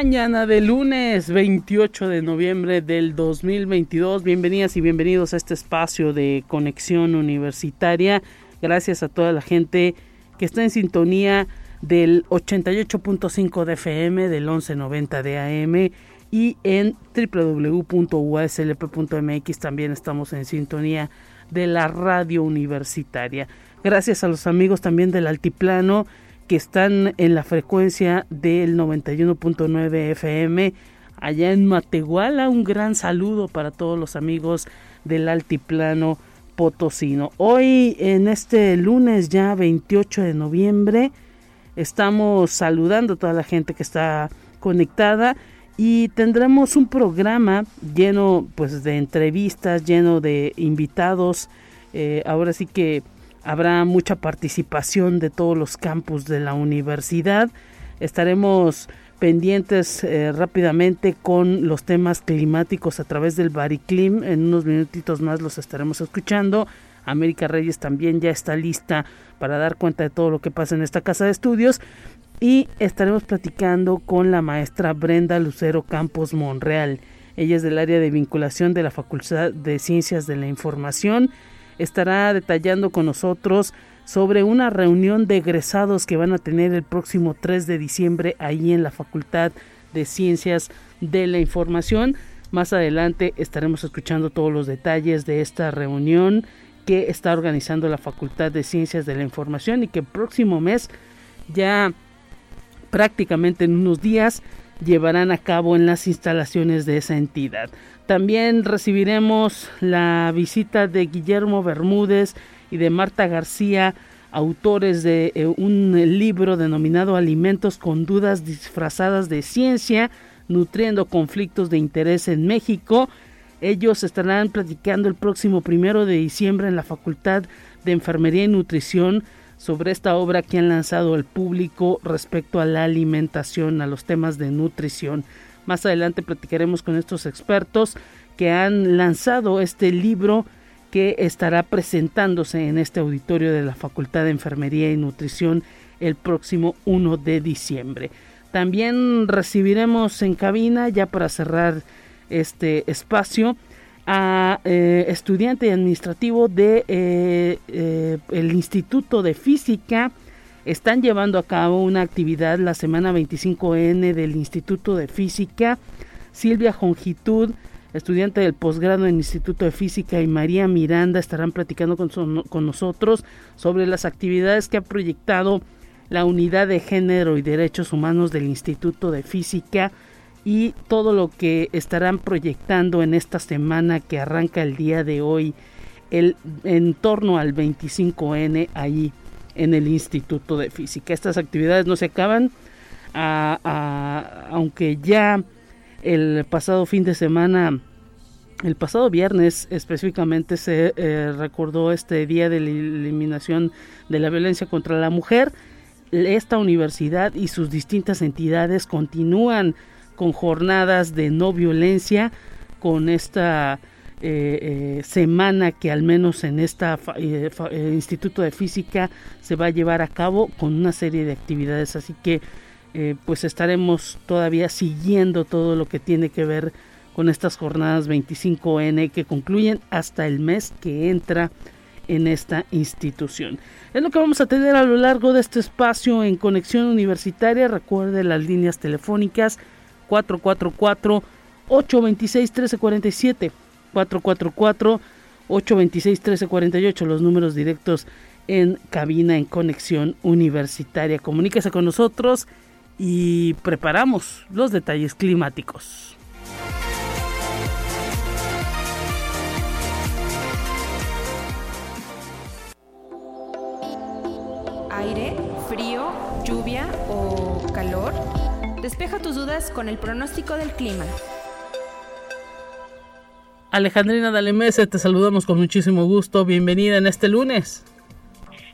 Mañana de lunes 28 de noviembre del 2022. Bienvenidas y bienvenidos a este espacio de conexión universitaria. Gracias a toda la gente que está en sintonía del 88.5 de FM, del 1190 de AM y en www.uslp.mx también estamos en sintonía de la radio universitaria. Gracias a los amigos también del Altiplano que están en la frecuencia del 91.9 FM allá en Matehuala. Un gran saludo para todos los amigos del Altiplano Potosino. Hoy en este lunes ya 28 de noviembre estamos saludando a toda la gente que está conectada y tendremos un programa lleno pues de entrevistas, lleno de invitados. Eh, ahora sí que habrá mucha participación de todos los campus de la universidad. Estaremos pendientes eh, rápidamente con los temas climáticos a través del Bariclim. En unos minutitos más los estaremos escuchando. América Reyes también ya está lista para dar cuenta de todo lo que pasa en esta casa de estudios. Y estaremos platicando con la maestra Brenda Lucero Campos Monreal. Ella es del área de vinculación de la Facultad de Ciencias de la Información estará detallando con nosotros sobre una reunión de egresados que van a tener el próximo 3 de diciembre ahí en la Facultad de Ciencias de la Información. Más adelante estaremos escuchando todos los detalles de esta reunión que está organizando la Facultad de Ciencias de la Información y que el próximo mes ya prácticamente en unos días llevarán a cabo en las instalaciones de esa entidad. También recibiremos la visita de Guillermo Bermúdez y de Marta García, autores de eh, un libro denominado Alimentos con dudas disfrazadas de ciencia, nutriendo conflictos de interés en México. Ellos estarán platicando el próximo primero de diciembre en la Facultad de Enfermería y Nutrición sobre esta obra que han lanzado al público respecto a la alimentación, a los temas de nutrición. Más adelante platicaremos con estos expertos que han lanzado este libro que estará presentándose en este auditorio de la Facultad de Enfermería y Nutrición el próximo 1 de diciembre. También recibiremos en cabina, ya para cerrar este espacio, a eh, estudiante administrativo de eh, eh, el Instituto de Física están llevando a cabo una actividad la semana 25N del Instituto de Física. Silvia Jongitud, estudiante del posgrado en Instituto de Física, y María Miranda estarán platicando con, con nosotros sobre las actividades que ha proyectado la Unidad de Género y Derechos Humanos del Instituto de Física y todo lo que estarán proyectando en esta semana que arranca el día de hoy el, en torno al 25N ahí en el Instituto de Física. Estas actividades no se acaban, aunque ya el pasado fin de semana, el pasado viernes específicamente se eh, recordó este día de la eliminación de la violencia contra la mujer. Esta universidad y sus distintas entidades continúan con jornadas de no violencia, con esta eh, eh, semana que al menos en este Instituto de Física se va a llevar a cabo con una serie de actividades. Así que pues estaremos todavía siguiendo todo lo que tiene que ver con estas jornadas 25N que concluyen hasta el mes que entra en esta institución. Es lo que vamos a tener a lo largo de este espacio en conexión universitaria. Recuerde las líneas telefónicas 444 826 1347 444-826-1348, los números directos en cabina en conexión universitaria. Comuníquese con nosotros y preparamos los detalles climáticos. Aire, frío, lluvia o calor. Despeja tus dudas con el pronóstico del clima. Alejandrina Dalemese, te saludamos con muchísimo gusto. Bienvenida en este lunes.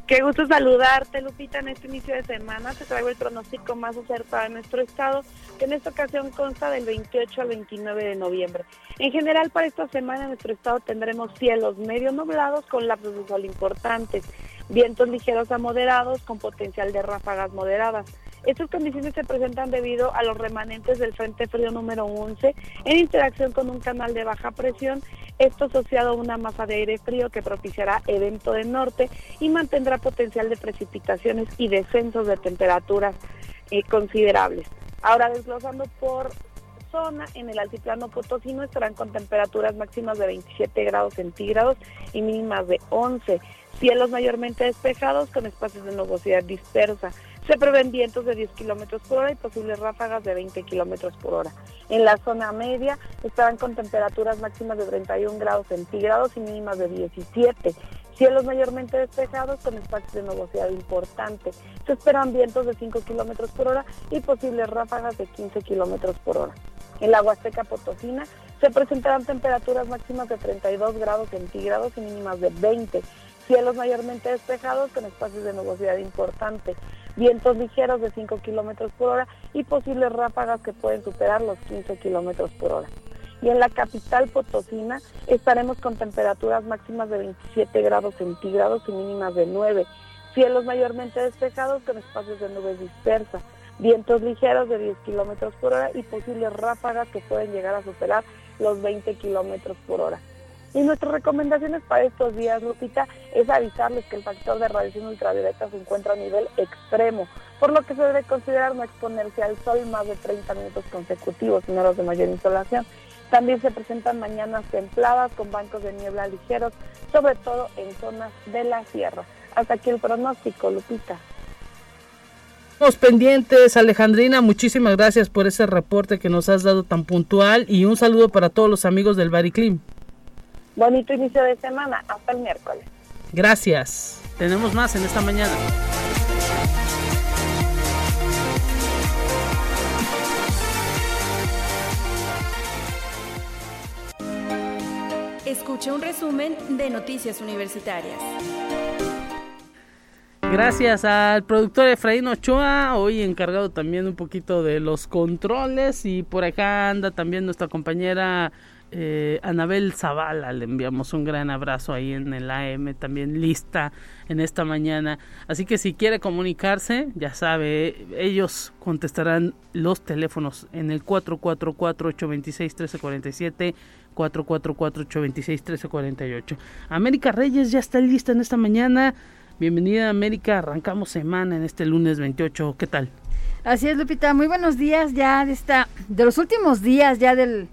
Qué gusto saludarte, Lupita, en este inicio de semana. Te traigo el pronóstico más acertado de nuestro estado, que en esta ocasión consta del 28 al 29 de noviembre. En general, para esta semana en nuestro estado tendremos cielos medio nublados con lapsos de sol importantes, vientos ligeros a moderados con potencial de ráfagas moderadas. Estas condiciones se presentan debido a los remanentes del Frente Frío número 11 en interacción con un canal de baja presión, esto asociado a una masa de aire frío que propiciará evento de norte y mantendrá potencial de precipitaciones y descensos de temperaturas eh, considerables. Ahora desglosando por zona, en el altiplano potosino estarán con temperaturas máximas de 27 grados centígrados y mínimas de 11. Cielos mayormente despejados con espacios de nubosidad dispersa. Se prevén vientos de 10 kilómetros por hora y posibles ráfagas de 20 kilómetros por hora. En la zona media estarán con temperaturas máximas de 31 grados centígrados y mínimas de 17. Cielos mayormente despejados con espacios de nubosidad importante. Se esperan vientos de 5 kilómetros por hora y posibles ráfagas de 15 kilómetros por hora. En la Huasteca Potosina se presentarán temperaturas máximas de 32 grados centígrados y mínimas de 20. Cielos mayormente despejados con espacios de nubosidad importante vientos ligeros de 5 kilómetros por hora y posibles ráfagas que pueden superar los 15 kilómetros por hora. Y en la capital Potosina estaremos con temperaturas máximas de 27 grados centígrados y mínimas de 9. Cielos mayormente despejados con espacios de nubes dispersas. Vientos ligeros de 10 kilómetros por hora y posibles ráfagas que pueden llegar a superar los 20 kilómetros por hora. Y nuestras recomendaciones para estos días, Lupita, es avisarles que el factor de radiación ultravioleta se encuentra a nivel extremo, por lo que se debe considerar no exponerse al sol más de 30 minutos consecutivos en horas de mayor insolación. También se presentan mañanas templadas con bancos de niebla ligeros, sobre todo en zonas de la sierra. Hasta aquí el pronóstico, Lupita. Estamos pendientes, Alejandrina. Muchísimas gracias por ese reporte que nos has dado tan puntual y un saludo para todos los amigos del Bariclim. Bonito inicio de semana. Hasta el miércoles. Gracias. Tenemos más en esta mañana. Escuche un resumen de Noticias Universitarias. Gracias al productor Efraín Ochoa, hoy encargado también un poquito de los controles y por acá anda también nuestra compañera eh, Anabel Zavala, le enviamos un gran abrazo ahí en el AM, también lista en esta mañana. Así que si quiere comunicarse, ya sabe, ellos contestarán los teléfonos en el 444-826-1347. 444-826-1348. América Reyes ya está lista en esta mañana. Bienvenida América, arrancamos semana en este lunes 28. ¿Qué tal? Así es, Lupita. Muy buenos días ya de esta, de los últimos días ya del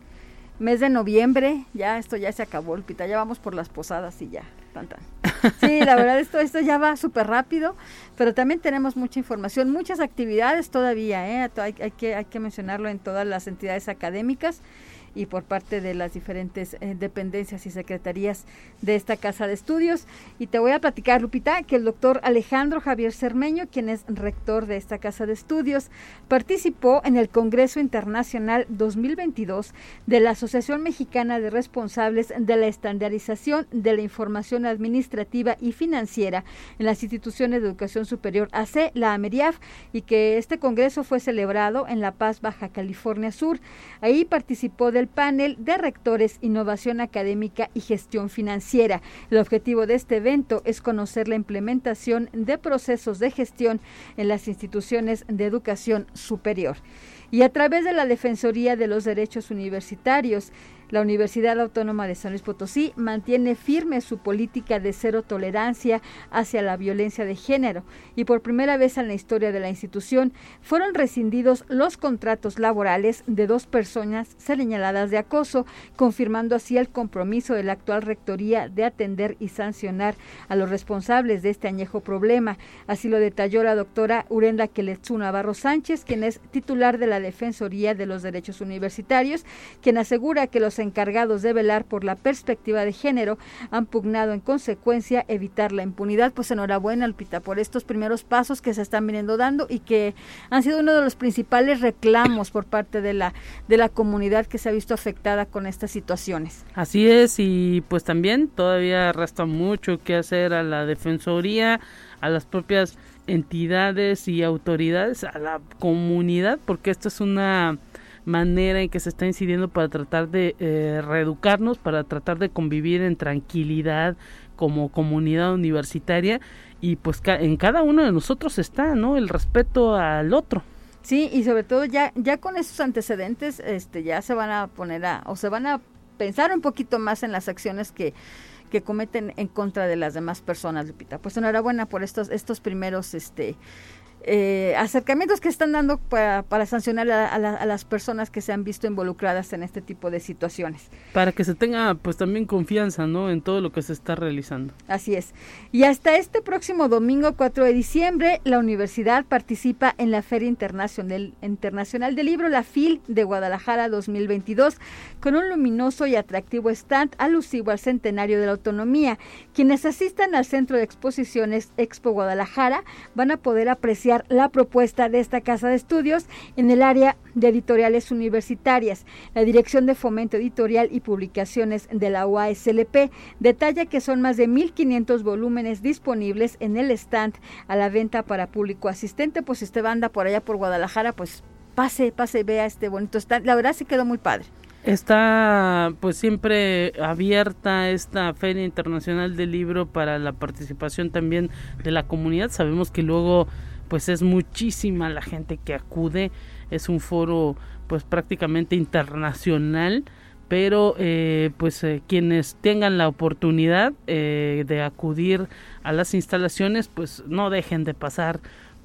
mes de noviembre, ya esto ya se acabó, Lupita, ya vamos por las posadas y ya, tan, Sí, la verdad esto, esto ya va súper rápido, pero también tenemos mucha información, muchas actividades todavía, ¿eh? hay, hay, que, hay que mencionarlo en todas las entidades académicas y por parte de las diferentes eh, dependencias y secretarías de esta casa de estudios. Y te voy a platicar, Lupita, que el doctor Alejandro Javier Cermeño, quien es rector de esta casa de estudios, participó en el Congreso Internacional 2022 de la Asociación Mexicana de Responsables de la Estandarización de la Información Administrativa y Financiera en las instituciones de educación superior AC, la AMERIAF, y que este congreso fue celebrado en La Paz, Baja California Sur. Ahí participó de el panel de rectores Innovación Académica y Gestión Financiera. El objetivo de este evento es conocer la implementación de procesos de gestión en las instituciones de educación superior. Y a través de la Defensoría de los Derechos Universitarios, la Universidad Autónoma de San Luis Potosí mantiene firme su política de cero tolerancia hacia la violencia de género y por primera vez en la historia de la institución fueron rescindidos los contratos laborales de dos personas señaladas de acoso, confirmando así el compromiso de la actual rectoría de atender y sancionar a los responsables de este añejo problema. Así lo detalló la doctora Urenda Keletsu Navarro Sánchez, quien es titular de la Defensoría de los Derechos Universitarios, quien asegura que los encargados de velar por la perspectiva de género han pugnado en consecuencia evitar la impunidad. Pues enhorabuena, Alpita, por estos primeros pasos que se están viniendo dando y que han sido uno de los principales reclamos por parte de la, de la comunidad que se ha visto afectada con estas situaciones. Así es, y pues también todavía resta mucho que hacer a la Defensoría, a las propias entidades y autoridades, a la comunidad, porque esto es una manera en que se está incidiendo para tratar de eh, reeducarnos, para tratar de convivir en tranquilidad como comunidad universitaria y pues en cada uno de nosotros está, ¿no? El respeto al otro. Sí, y sobre todo ya ya con esos antecedentes este ya se van a poner a o se van a pensar un poquito más en las acciones que que cometen en contra de las demás personas, Lupita. Pues enhorabuena por estos estos primeros este eh, acercamientos que están dando para, para sancionar a, a, las personas que se han visto involucradas en este tipo de situaciones. Para que se tenga pues también confianza ¿no? en todo lo que se está realizando. Así es. Y hasta este próximo domingo 4 de diciembre, la universidad participa en la Feria Internacional, Internacional del Libro, la FIL de Guadalajara 2022, con un luminoso y atractivo stand alusivo al centenario de la autonomía. Quienes asistan al Centro de Exposiciones Expo Guadalajara van a poder apreciar la propuesta de esta casa de estudios en el área de editoriales universitarias. La Dirección de Fomento Editorial y Publicaciones de la UASLP detalla que son más de 1.500 volúmenes disponibles en el stand a la venta para público asistente. Pues si usted anda por allá por Guadalajara, pues pase, pase, vea este bonito stand. La verdad sí quedó muy padre. Está pues siempre abierta esta Feria Internacional del Libro para la participación también de la comunidad. Sabemos que luego pues es muchísima la gente que acude, es un foro pues prácticamente internacional, pero eh, pues eh, quienes tengan la oportunidad eh, de acudir a las instalaciones pues no dejen de pasar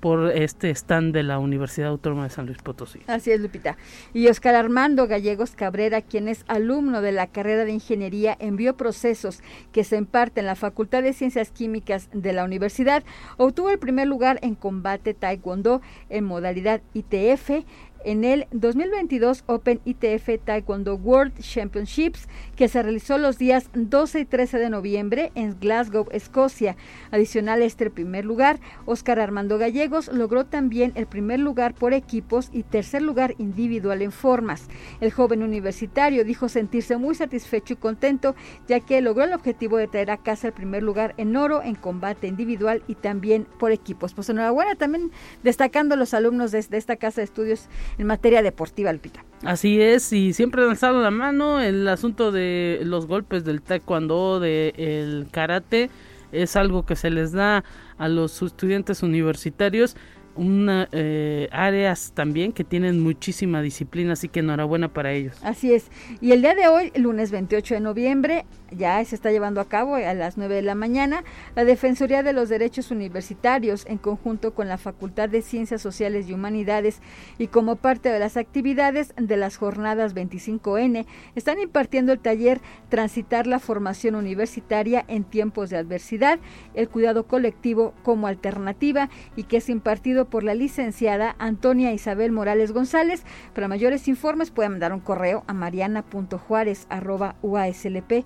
por este stand de la Universidad Autónoma de San Luis Potosí. Así es, Lupita. Y Oscar Armando Gallegos Cabrera, quien es alumno de la carrera de Ingeniería en Bioprocesos que se imparte en la Facultad de Ciencias Químicas de la universidad, obtuvo el primer lugar en combate taekwondo en modalidad ITF en el 2022 Open ITF Taekwondo World Championships que se realizó los días 12 y 13 de noviembre en Glasgow, Escocia. Adicional a este primer lugar, Óscar Armando Gallegos logró también el primer lugar por equipos y tercer lugar individual en formas. El joven universitario dijo sentirse muy satisfecho y contento ya que logró el objetivo de traer a casa el primer lugar en oro en combate individual y también por equipos. Pues enhorabuena también destacando los alumnos de, de esta casa de estudios en materia deportiva, Alpita. Así es, y siempre han alzado la mano el asunto de los golpes del taekwondo, del karate, es algo que se les da a los estudiantes universitarios una, eh, áreas también que tienen muchísima disciplina, así que enhorabuena para ellos. Así es. Y el día de hoy, lunes 28 de noviembre, ya se está llevando a cabo a las 9 de la mañana, la Defensoría de los Derechos Universitarios, en conjunto con la Facultad de Ciencias Sociales y Humanidades y como parte de las actividades de las jornadas 25N, están impartiendo el taller Transitar la formación universitaria en tiempos de adversidad, el cuidado colectivo como alternativa y que es impartido por la licenciada Antonia Isabel Morales González. Para mayores informes pueden mandar un correo a mariana.juárez.uaslp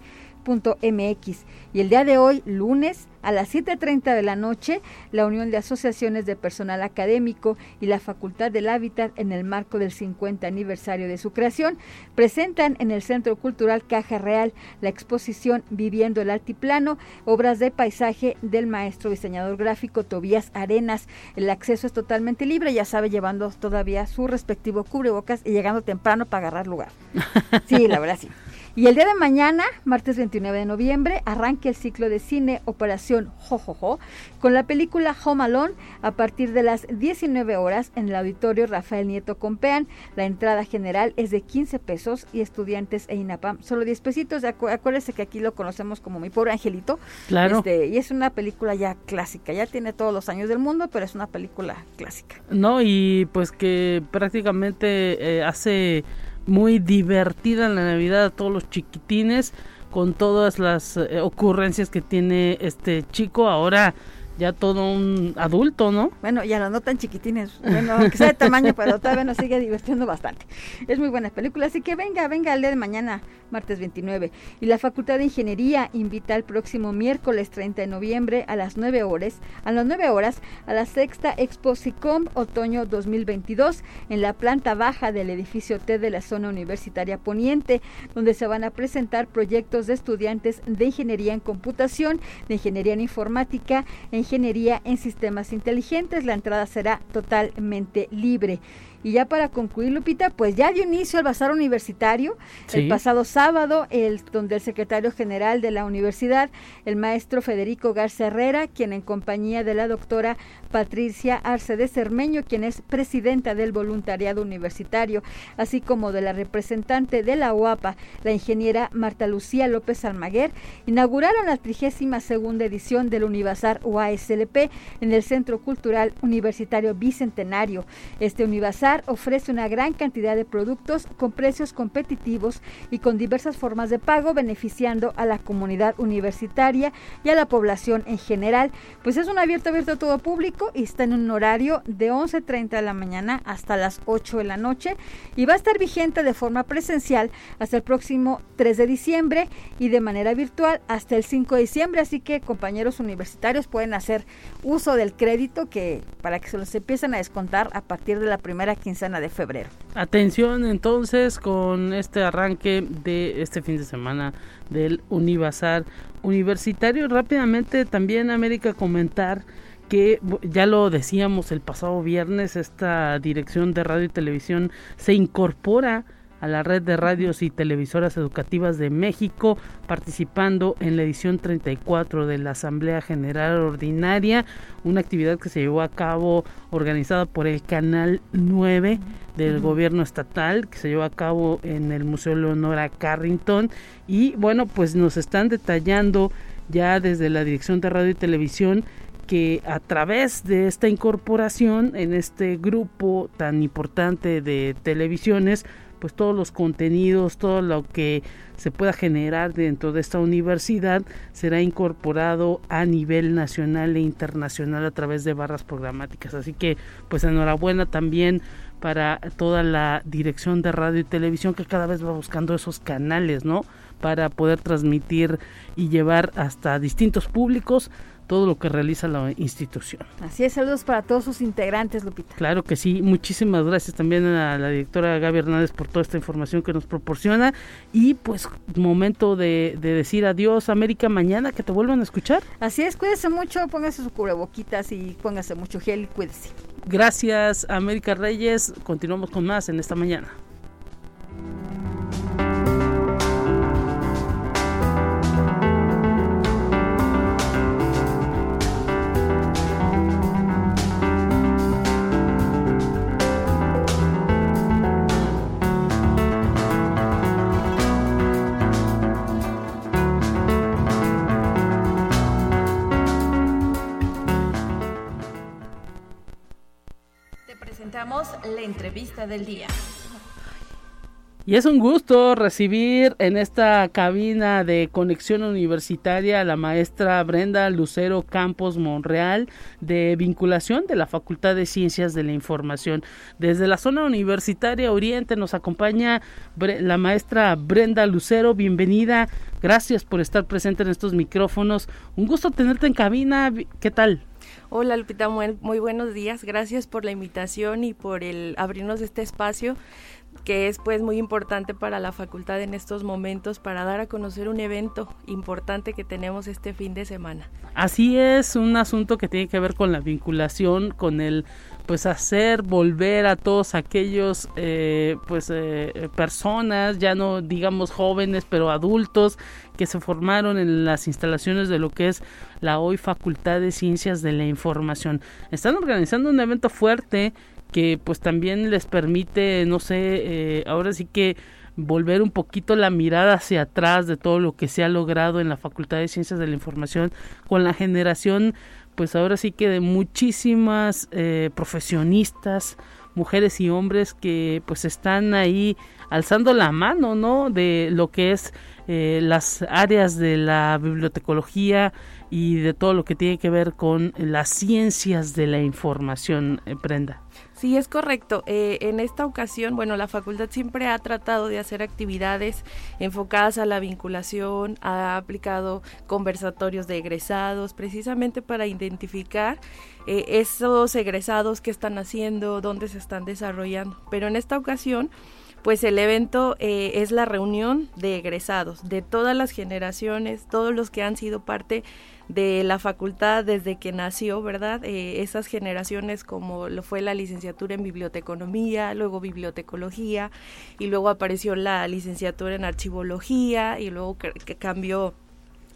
MX. Y el día de hoy, lunes, a las 7.30 de la noche, la Unión de Asociaciones de Personal Académico y la Facultad del Hábitat, en el marco del 50 aniversario de su creación, presentan en el Centro Cultural Caja Real la exposición Viviendo el Altiplano, obras de paisaje del maestro diseñador gráfico Tobías Arenas. El acceso es totalmente libre, ya sabe, llevando todavía su respectivo cubrebocas y llegando temprano para agarrar lugar. Sí, la verdad sí. Y el día de mañana, martes 29 de noviembre, arranca el ciclo de cine Operación Jojojo con la película Home Alone a partir de las 19 horas en el auditorio Rafael Nieto Compean. La entrada general es de 15 pesos y estudiantes e INAPAM solo 10 pesitos. acuérdense que aquí lo conocemos como Mi Pobre Angelito. Claro. Este, y es una película ya clásica, ya tiene todos los años del mundo, pero es una película clásica. No, y pues que prácticamente eh, hace muy divertida en la Navidad a todos los chiquitines con todas las eh, ocurrencias que tiene este chico. Ahora ya todo un adulto, ¿no? Bueno, ya no tan chiquitines, bueno, aunque sea de tamaño, pero todavía nos sigue divirtiendo bastante. Es muy buena película, así que venga, venga el de mañana, martes 29. Y la Facultad de Ingeniería invita el próximo miércoles 30 de noviembre a las 9 horas, a las 9 horas, a la sexta Expo SICOM Otoño 2022 en la planta baja del edificio T de la zona universitaria Poniente, donde se van a presentar proyectos de estudiantes de Ingeniería en Computación, de Ingeniería en Informática, en Ingeniería en Sistemas Inteligentes. La entrada será totalmente libre. Y ya para concluir, Lupita, pues ya dio inicio al bazar universitario el pasado sábado, el, donde el secretario general de la universidad, el maestro Federico Garza Herrera, quien en compañía de la doctora Patricia Arce de Cermeño, quien es presidenta del voluntariado universitario, así como de la representante de la UAPA, la ingeniera Marta Lucía López Almaguer, inauguraron la 32 segunda edición del Univazar UASLP en el Centro Cultural Universitario Bicentenario. Este Univazar ofrece una gran cantidad de productos con precios competitivos y con diversas formas de pago, beneficiando a la comunidad universitaria y a la población en general. Pues es un abierto abierto a todo público y está en un horario de 11.30 de la mañana hasta las 8 de la noche y va a estar vigente de forma presencial hasta el próximo 3 de diciembre y de manera virtual hasta el 5 de diciembre. Así que compañeros universitarios pueden hacer uso del crédito que para que se los empiecen a descontar a partir de la primera quincena de febrero. Atención entonces con este arranque de este fin de semana del Univazar Universitario. Rápidamente también América comentar que ya lo decíamos el pasado viernes, esta dirección de radio y televisión se incorpora a la red de radios y televisoras educativas de México, participando en la edición 34 de la Asamblea General Ordinaria, una actividad que se llevó a cabo organizada por el Canal 9 del gobierno estatal, que se llevó a cabo en el Museo Leonora Carrington. Y bueno, pues nos están detallando ya desde la Dirección de Radio y Televisión que a través de esta incorporación en este grupo tan importante de televisiones, pues todos los contenidos, todo lo que se pueda generar dentro de esta universidad será incorporado a nivel nacional e internacional a través de barras programáticas. Así que pues enhorabuena también para toda la dirección de radio y televisión que cada vez va buscando esos canales, ¿no? Para poder transmitir y llevar hasta distintos públicos todo lo que realiza la institución. Así es, saludos para todos sus integrantes, Lupita. Claro que sí, muchísimas gracias también a la directora Gaby Hernández por toda esta información que nos proporciona y pues momento de, decir adiós América mañana, que te vuelvan a escuchar. Así es, cuídese mucho, póngase su cubreboquitas y póngase mucho gel y cuídese. Gracias América Reyes, continuamos con más en esta mañana. La entrevista del día. Y es un gusto recibir en esta cabina de conexión universitaria a la maestra Brenda Lucero Campos Monreal de vinculación de la Facultad de Ciencias de la Información. Desde la zona universitaria Oriente nos acompaña la maestra Brenda Lucero. Bienvenida. Gracias por estar presente en estos micrófonos. Un gusto tenerte en cabina. ¿Qué tal? Hola Lupita, muy, buenos días. Gracias por la invitación y por el abrirnos este espacio que es pues muy importante para la facultad en estos momentos para dar a conocer un evento importante que tenemos este fin de semana. Así es, un asunto que tiene que ver con la vinculación, con el pues hacer volver a todos aquellos eh, pues eh, personas ya no digamos jóvenes pero adultos que se formaron en las instalaciones de lo que es la hoy Facultad de Ciencias de la Información están organizando un evento fuerte que pues también les permite no sé eh, ahora sí que volver un poquito la mirada hacia atrás de todo lo que se ha logrado en la Facultad de Ciencias de la Información con la generación pues ahora sí que de muchísimas eh, profesionistas, mujeres y hombres que pues están ahí alzando la mano, ¿no? De lo que es eh, las áreas de la bibliotecología y de todo lo que tiene que ver con las ciencias de la información, eh, Prenda. Sí, es correcto. Eh, en esta ocasión, bueno, la facultad siempre ha tratado de hacer actividades enfocadas a la vinculación, ha aplicado conversatorios de egresados, precisamente para identificar eh, esos egresados que están haciendo, dónde se están desarrollando. Pero en esta ocasión, pues el evento eh, es la reunión de egresados de todas las generaciones, todos los que han sido parte de la facultad desde que nació, ¿verdad? Eh, esas generaciones como lo fue la licenciatura en biblioteconomía, luego bibliotecología y luego apareció la licenciatura en archivología y luego que, cambió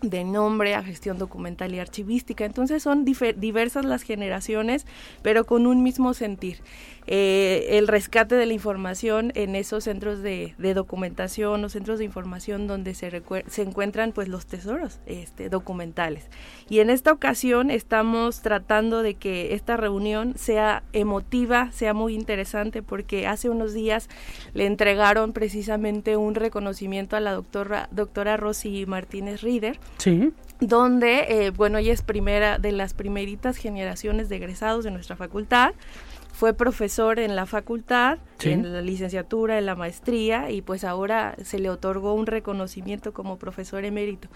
de nombre a gestión documental y archivística. Entonces son diversas las generaciones, pero con un mismo sentir. Eh, el rescate de la información en esos centros de, documentación o centros de información donde se, se encuentran pues los tesoros este, documentales. Y en esta ocasión estamos tratando de que esta reunión sea emotiva, sea muy interesante porque hace unos días le entregaron precisamente un reconocimiento a la doctora, doctora Rosy Martínez Rieder. Sí donde, eh, bueno, ella es primera de las primeritas generaciones de egresados de nuestra facultad fue profesor en la facultad, en la licenciatura, en la maestría y pues ahora se le otorgó un reconocimiento como profesor emérito.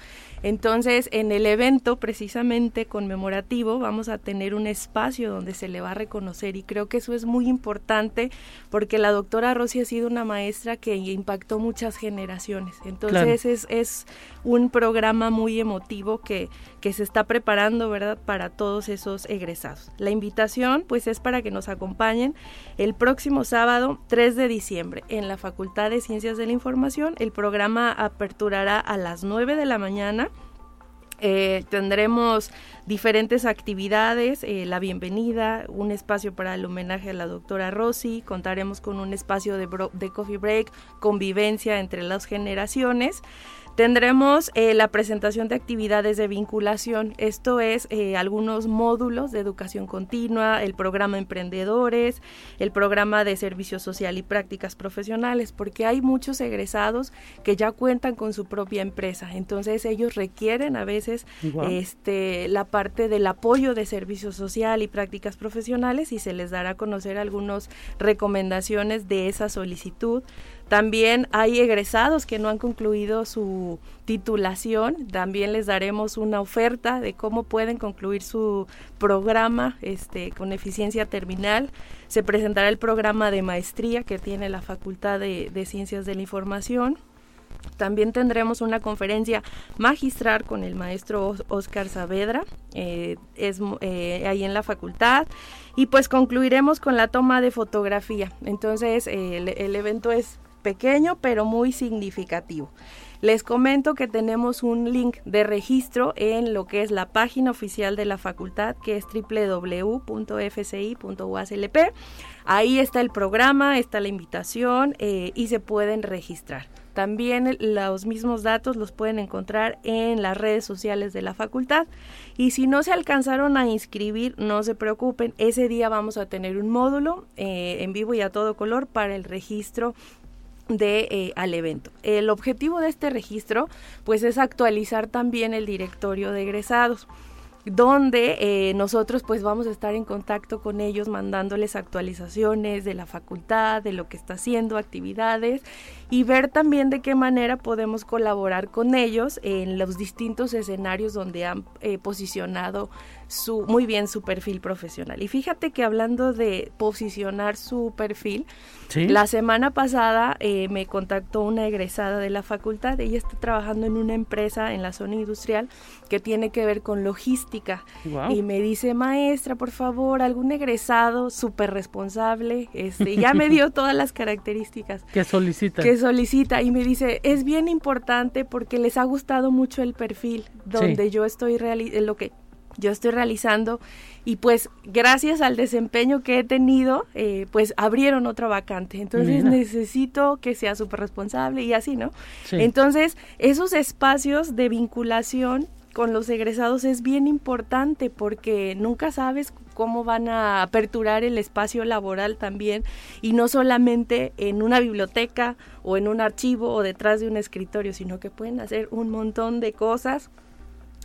Entonces, en el evento precisamente conmemorativo vamos a tener un espacio donde se le va a reconocer y creo que eso es muy importante porque la doctora Rossi ha sido una maestra que impactó muchas generaciones. Entonces, es, es un programa muy emotivo que, que se está preparando, ¿verdad?, para todos esos egresados. La invitación pues es para que nos acompañen el próximo sábado 3 de diciembre en la Facultad de Ciencias de la Información. El programa aperturará a las 9 de la mañana. Eh, tendremos diferentes actividades, eh, la bienvenida, un espacio para el homenaje a la doctora Rossi, contaremos con un espacio de coffee break, convivencia entre las generaciones. Tendremos eh, la presentación de actividades de vinculación, esto es eh, algunos módulos de educación continua, el programa Emprendedores, el programa de servicio social y prácticas profesionales, porque hay muchos egresados que ya cuentan con su propia empresa, entonces ellos requieren a veces este, la parte del apoyo de servicio social y prácticas profesionales y se les dará a conocer algunas recomendaciones de esa solicitud. También hay egresados que no han concluido su titulación, también les daremos una oferta de cómo pueden concluir su programa este, con eficiencia terminal. Se presentará el programa de maestría que tiene la Facultad de, Ciencias de la Información. También tendremos una conferencia magistral con el maestro Oscar Saavedra, eh, es eh, ahí en la facultad, y pues concluiremos con la toma de fotografía. Entonces el evento es pequeño pero muy significativo. Les comento que tenemos un link de registro en lo que es la página oficial de la facultad, que es www.fci.uaslp. Ahí está el programa, está la invitación eh, y se pueden registrar. También los mismos datos los pueden encontrar en las redes sociales de la facultad. Y si no se alcanzaron a inscribir, no se preocupen. Ese día vamos a tener un módulo eh, en vivo y a todo color para el registro de eh, al evento. El objetivo de este registro pues es actualizar también el directorio de egresados donde eh, nosotros pues vamos a estar en contacto con ellos mandándoles actualizaciones de la facultad, de lo que está haciendo, actividades y ver también de qué manera podemos colaborar con ellos en los distintos escenarios donde han eh, posicionado su, muy bien su perfil profesional. Y fíjate que hablando de posicionar su perfil, la semana pasada eh, me contactó una egresada de la facultad, ella está trabajando en una empresa en la zona industrial que tiene que ver con logística y me dice, maestra, por favor, algún egresado súper responsable, este, ya me dio todas las características. Que solicita. Que solicita y me dice, es bien importante porque les ha gustado mucho el perfil donde yo estoy realizando, lo que yo estoy realizando y pues gracias al desempeño que he tenido, eh, pues abrieron otra vacante. Entonces necesito que sea súper responsable y así, ¿no? Entonces, esos espacios de vinculación con los egresados es bien importante porque nunca sabes cómo van a aperturar el espacio laboral también y no solamente en una biblioteca o en un archivo o detrás de un escritorio, sino que pueden hacer un montón de cosas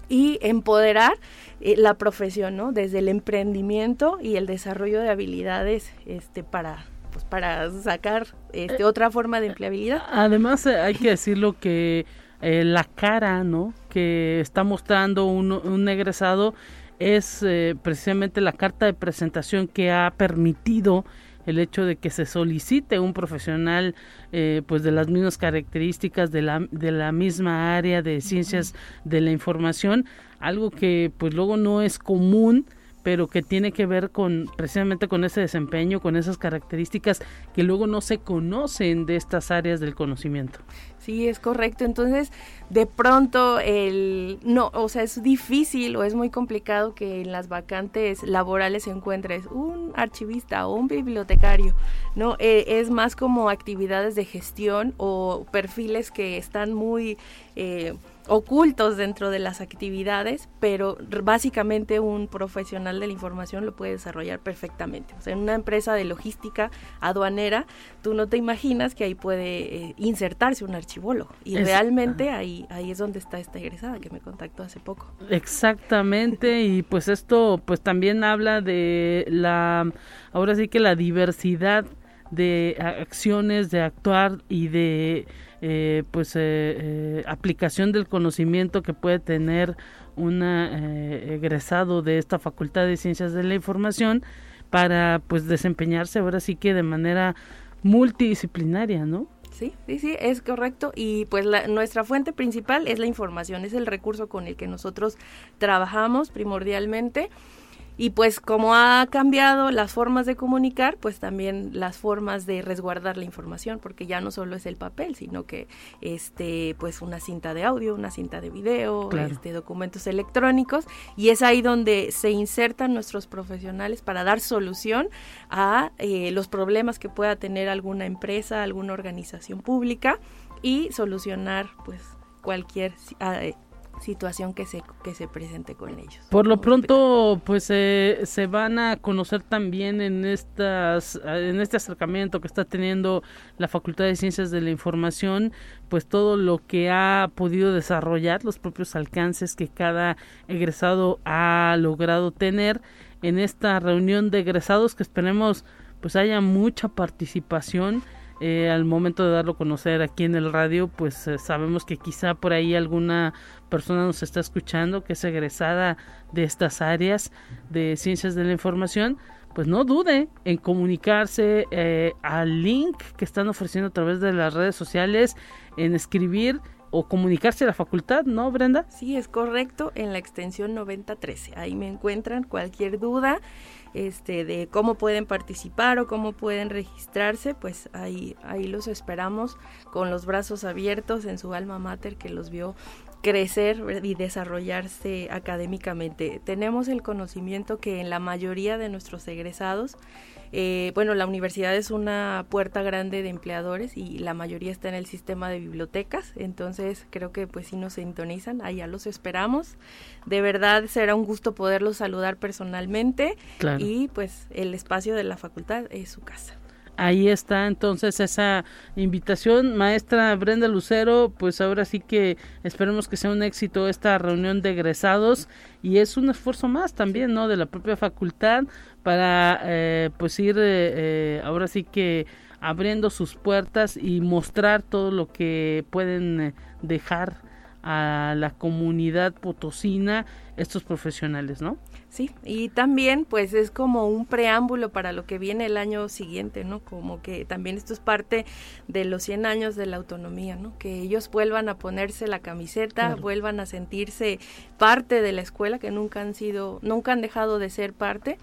y empoderar eh, la profesión, ¿no? Desde el emprendimiento y el desarrollo de habilidades este para pues para sacar este, eh, otra forma de empleabilidad. Además eh, hay que decirlo que la cara, ¿no? Que está mostrando un, un egresado es precisamente la carta de presentación que ha permitido el hecho de que se solicite un profesional eh, pues de las mismas características de la, de la misma área de ciencias de la información algo que pues luego no es común pero que tiene que ver con precisamente con ese desempeño, con esas características que luego no se conocen de estas áreas del conocimiento. Sí, es correcto. Entonces, de pronto, el no, o sea, es difícil o es muy complicado que en las vacantes laborales encuentres un archivista o un bibliotecario, ¿no? Eh, es más como actividades de gestión o perfiles que están muy eh, ocultos dentro de las actividades, pero básicamente un profesional de la información lo puede desarrollar perfectamente. O sea, en una empresa de logística aduanera, tú no te imaginas que ahí puede eh, insertarse un archivólogo. Y realmente ahí, ahí es donde está esta egresada que me contactó hace poco. Exactamente, y pues esto pues también habla de la, ahora sí que la diversidad de acciones, de actuar y de eh, pues eh, eh, aplicación del conocimiento que puede tener un egresado de esta Facultad de Ciencias de la Información para pues desempeñarse ahora sí que de manera multidisciplinaria, ¿no? Sí, sí, sí, es correcto. Y pues la, nuestra fuente principal es la información, es el recurso con el que nosotros trabajamos primordialmente. Y pues como ha cambiado las formas de comunicar, pues también las formas de resguardar la información, porque ya no solo es el papel, sino que este pues una cinta de audio, una cinta de video, este documentos electrónicos. Y es ahí donde se insertan nuestros profesionales para dar solución a eh, los problemas que pueda tener alguna empresa, alguna organización pública y solucionar pues cualquier eh, situación que se, que se presente con ellos. Por lo pronto, pues se van a conocer también en, estas, en este acercamiento que está teniendo la Facultad de Ciencias de la Información, pues todo lo que ha podido desarrollar, los propios alcances que cada egresado ha logrado tener en esta reunión de egresados que esperemos pues haya mucha participación eh, al momento de darlo a conocer aquí en el radio, pues eh, sabemos que quizá por ahí alguna persona nos está escuchando que es egresada de estas áreas de ciencias de la información, pues no dude en comunicarse eh, al link que están ofreciendo a través de las redes sociales, en escribir o comunicarse a la facultad, ¿no, Brenda? Sí, es correcto, en la extensión 9013. Ahí me encuentran cualquier duda este, de cómo pueden participar o cómo pueden registrarse, pues ahí, ahí los esperamos con los brazos abiertos en su alma mater que los vio crecer y desarrollarse académicamente. Tenemos el conocimiento que en la mayoría de nuestros egresados eh, bueno, la universidad es una puerta grande de empleadores y la mayoría está en el sistema de bibliotecas, entonces creo que pues si nos sintonizan, allá los esperamos. De verdad será un gusto poderlos saludar personalmente y pues el espacio de la facultad es su casa. Ahí está entonces esa invitación, maestra Brenda Lucero, pues ahora sí que esperemos que sea un éxito esta reunión de egresados y es un esfuerzo más también, ¿no? De la propia facultad para eh, pues ir eh, eh, ahora sí que abriendo sus puertas y mostrar todo lo que pueden dejar a la comunidad potosina estos profesionales, ¿no? Sí, y también pues es como un preámbulo para lo que viene el año siguiente, ¿no? Como que también esto es parte de los 100 años de la autonomía, ¿no? Que ellos vuelvan a ponerse la camiseta, vuelvan a sentirse parte de la escuela que nunca han sido, nunca han dejado de ser parte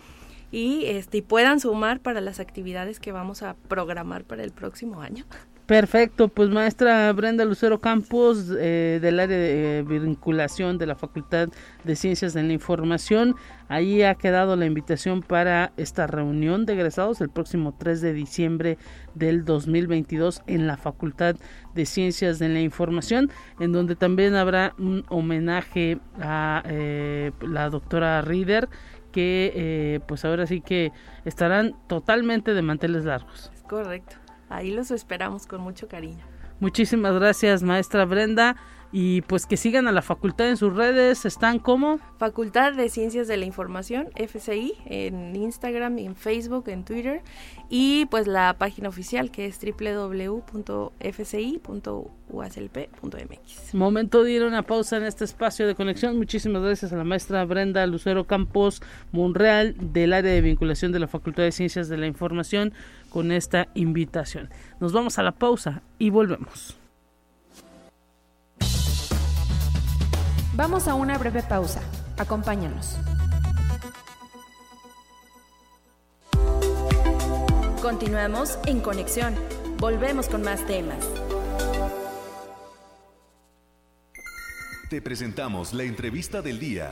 y este y puedan sumar para las actividades que vamos a programar para el próximo año. Perfecto, pues maestra Brenda Lucero Campos eh, del área de vinculación de la Facultad de Ciencias de la Información, ahí ha quedado la invitación para esta reunión de egresados el próximo 3 de diciembre del 2022 en la Facultad de Ciencias de la Información, en donde también habrá un homenaje a eh, la doctora Reader que eh, pues ahora sí que estarán totalmente de manteles largos. correcto, ahí los esperamos con mucho cariño. Muchísimas gracias, maestra Brenda y pues que sigan a la facultad en sus redes, están como Facultad de Ciencias de la Información, FCI, en Instagram, en Facebook, en Twitter y pues la página oficial que es www.fci.uslp.mx. Momento de ir a una pausa en este espacio de conexión. Muchísimas gracias a la maestra Brenda Lucero Campos Monreal del área de vinculación de la Facultad de Ciencias de la Información con esta invitación. Nos vamos a la pausa y volvemos. Vamos a una breve pausa. Acompáñanos. Continuamos en conexión. Volvemos con más temas. Te presentamos la entrevista del día.